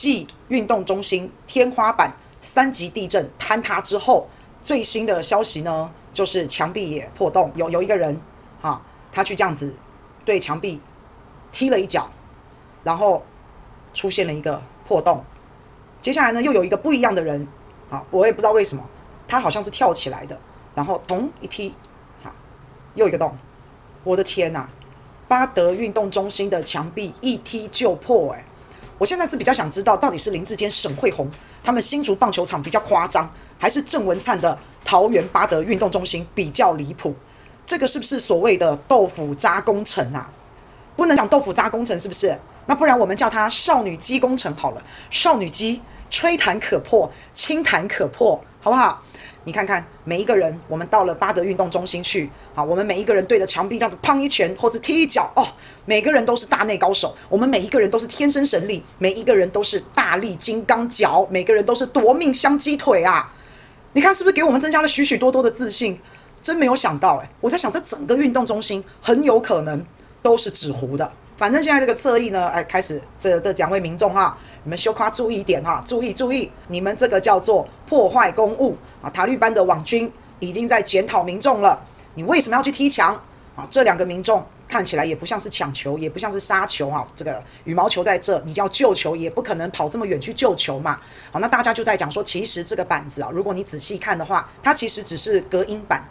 继运动中心天花板三级地震坍塌之后，最新的消息呢，就是墙壁也破洞，有有一个人，哈，他去这样子对墙壁踢了一脚，然后出现了一个破洞。接下来呢，又有一个不一样的人，啊，我也不知道为什么，他好像是跳起来的，然后咚一踢，哈，又一个洞。我的天呐，巴德运动中心的墙壁一踢就破，哎。我现在是比较想知道，到底是林志坚、沈慧红他们新竹棒球场比较夸张，还是郑文灿的桃园八德运动中心比较离谱？这个是不是所谓的豆腐渣工程啊？不能讲豆腐渣工程，是不是？那不然我们叫它少女肌工程好了。少女肌，吹弹可破，轻弹可破，好不好？你看看每一个人，我们到了巴德运动中心去，好，我们每一个人对着墙壁这样子胖一拳，或是踢一脚，哦，每个人都是大内高手，我们每一个人都是天生神力，每一个人都是大力金刚脚，每个人都是夺命香鸡腿啊！你看是不是给我们增加了许许多多的自信？真没有想到诶，我在想这整个运动中心很有可能都是纸糊的。反正现在这个侧翼呢，哎，开始这这两位民众哈。你们修夸注意一点哈，注意注意，你们这个叫做破坏公务啊！塔利班的网军已经在检讨民众了，你为什么要去踢墙啊？这两个民众看起来也不像是抢球，也不像是杀球哈。这个羽毛球在这，你要救球也不可能跑这么远去救球嘛。好，那大家就在讲说，其实这个板子啊，如果你仔细看的话，它其实只是隔音板，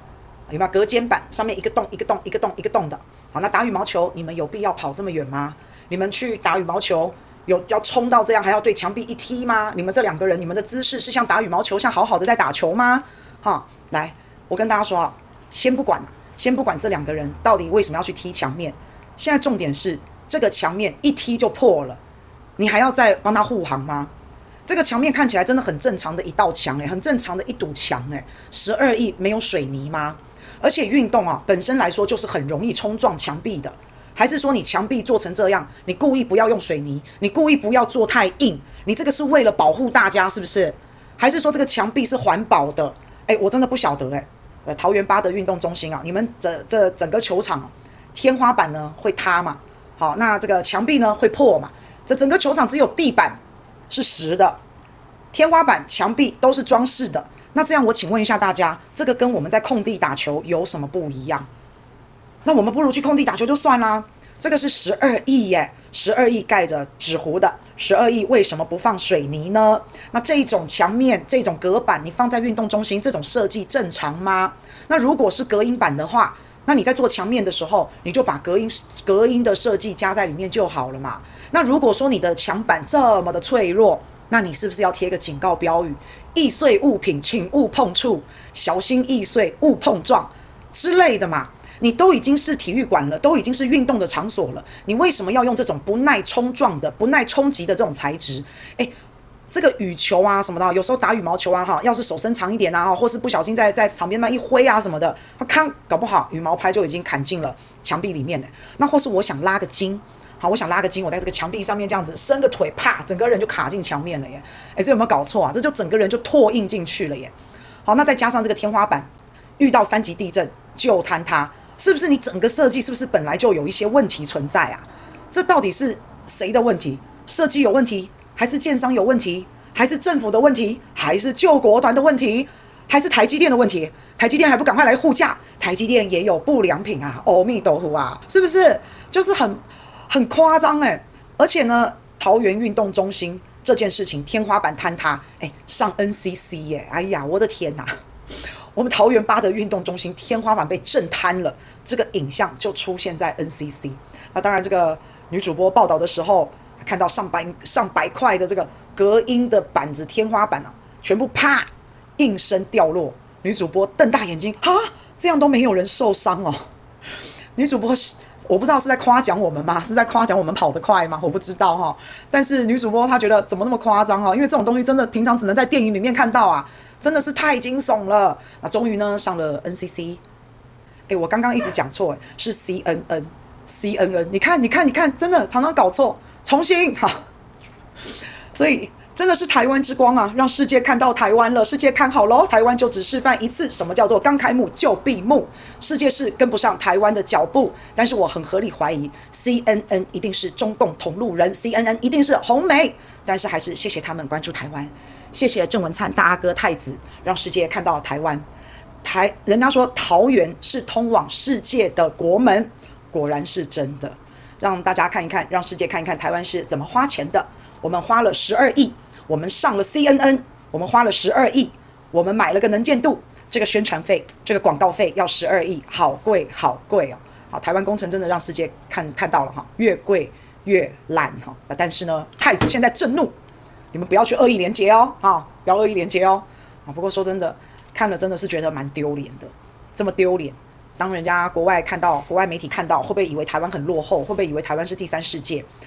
有没有隔间板？上面一个洞一个洞一个洞一个洞的。好，那打羽毛球，你们有必要跑这么远吗？你们去打羽毛球？有要冲到这样，还要对墙壁一踢吗？你们这两个人，你们的姿势是像打羽毛球，像好好的在打球吗？哈，来，我跟大家说啊，先不管，先不管这两个人到底为什么要去踢墙面，现在重点是这个墙面一踢就破了，你还要再帮他护航吗？这个墙面看起来真的很正常的一道墙，诶，很正常的一堵墙，诶，十二亿没有水泥吗？而且运动啊本身来说就是很容易冲撞墙壁的。还是说你墙壁做成这样，你故意不要用水泥，你故意不要做太硬，你这个是为了保护大家，是不是？还是说这个墙壁是环保的？哎，我真的不晓得哎。呃，桃园八德运动中心啊，你们这这整个球场天花板呢会塌嘛？好，那这个墙壁呢会破嘛？这整个球场只有地板是实的，天花板、墙壁都是装饰的。那这样我请问一下大家，这个跟我们在空地打球有什么不一样？那我们不如去空地打球就算啦。这个是十二亿耶，十二亿盖着纸糊的，十二亿为什么不放水泥呢？那这种墙面、这种隔板，你放在运动中心，这种设计正常吗？那如果是隔音板的话，那你在做墙面的时候，你就把隔音隔音的设计加在里面就好了嘛。那如果说你的墙板这么的脆弱，那你是不是要贴个警告标语？易碎物品请勿碰触，小心易碎勿碰撞之类的嘛？你都已经是体育馆了，都已经是运动的场所了，你为什么要用这种不耐冲撞的、不耐冲击的这种材质？诶，这个羽球啊什么的，有时候打羽毛球啊哈，要是手伸长一点啊，或是不小心在在场边那一挥啊什么的，他看搞不好羽毛拍就已经砍进了墙壁里面了。那或是我想拉个筋，好，我想拉个筋，我在这个墙壁上面这样子伸个腿，啪，整个人就卡进墙面了耶。诶，这有没有搞错啊？这就整个人就拓印进去了耶。好，那再加上这个天花板遇到三级地震就坍塌。是不是你整个设计是不是本来就有一些问题存在啊？这到底是谁的问题？设计有问题，还是建商有问题，还是政府的问题，还是救国团的问题，还是台积电的问题？台积电还不赶快来护驾？台积电也有不良品啊！阿弥陀佛啊！是不是？就是很很夸张诶。而且呢，桃园运动中心这件事情天花板坍塌，诶，上 NCC 耶！哎呀，我的天哪！我们桃园八德运动中心天花板被震瘫了，这个影像就出现在 NCC。那当然，这个女主播报道的时候，看到上百上百块的这个隔音的板子天花板啊，全部啪应声掉落。女主播瞪大眼睛，啊，这样都没有人受伤哦。女主播，我不知道是在夸奖我们吗？是在夸奖我们跑得快吗？我不知道哈。但是女主播她觉得怎么那么夸张啊？因为这种东西真的平常只能在电影里面看到啊。真的是太惊悚了！那终于呢上了 NCC，哎，我刚刚一直讲错，是 CNN，CNN，你看，你看，你看，真的常常搞错，重新哈。所以真的是台湾之光啊，让世界看到台湾了，世界看好喽，台湾就只示范一次，什么叫做刚开幕就闭幕，世界是跟不上台湾的脚步。但是我很合理怀疑，CNN 一定是中共同路人，CNN 一定是红媒。但是还是谢谢他们关注台湾，谢谢郑文灿大阿哥太子，让世界看到台湾。台人家说桃园是通往世界的国门，果然是真的。让大家看一看，让世界看一看台湾是怎么花钱的。我们花了十二亿。我们上了 CNN，我们花了十二亿，我们买了个能见度，这个宣传费，这个广告费要十二亿，好贵好贵哦！好，台湾工程真的让世界看看到了哈，越贵越烂哈。但是呢，太子现在震怒，你们不要去恶意连结哦，啊，不要恶意连结哦。啊，不过说真的，看了真的是觉得蛮丢脸的，这么丢脸，当人家国外看到，国外媒体看到，会不会以为台湾很落后？会不会以为台湾是第三世界？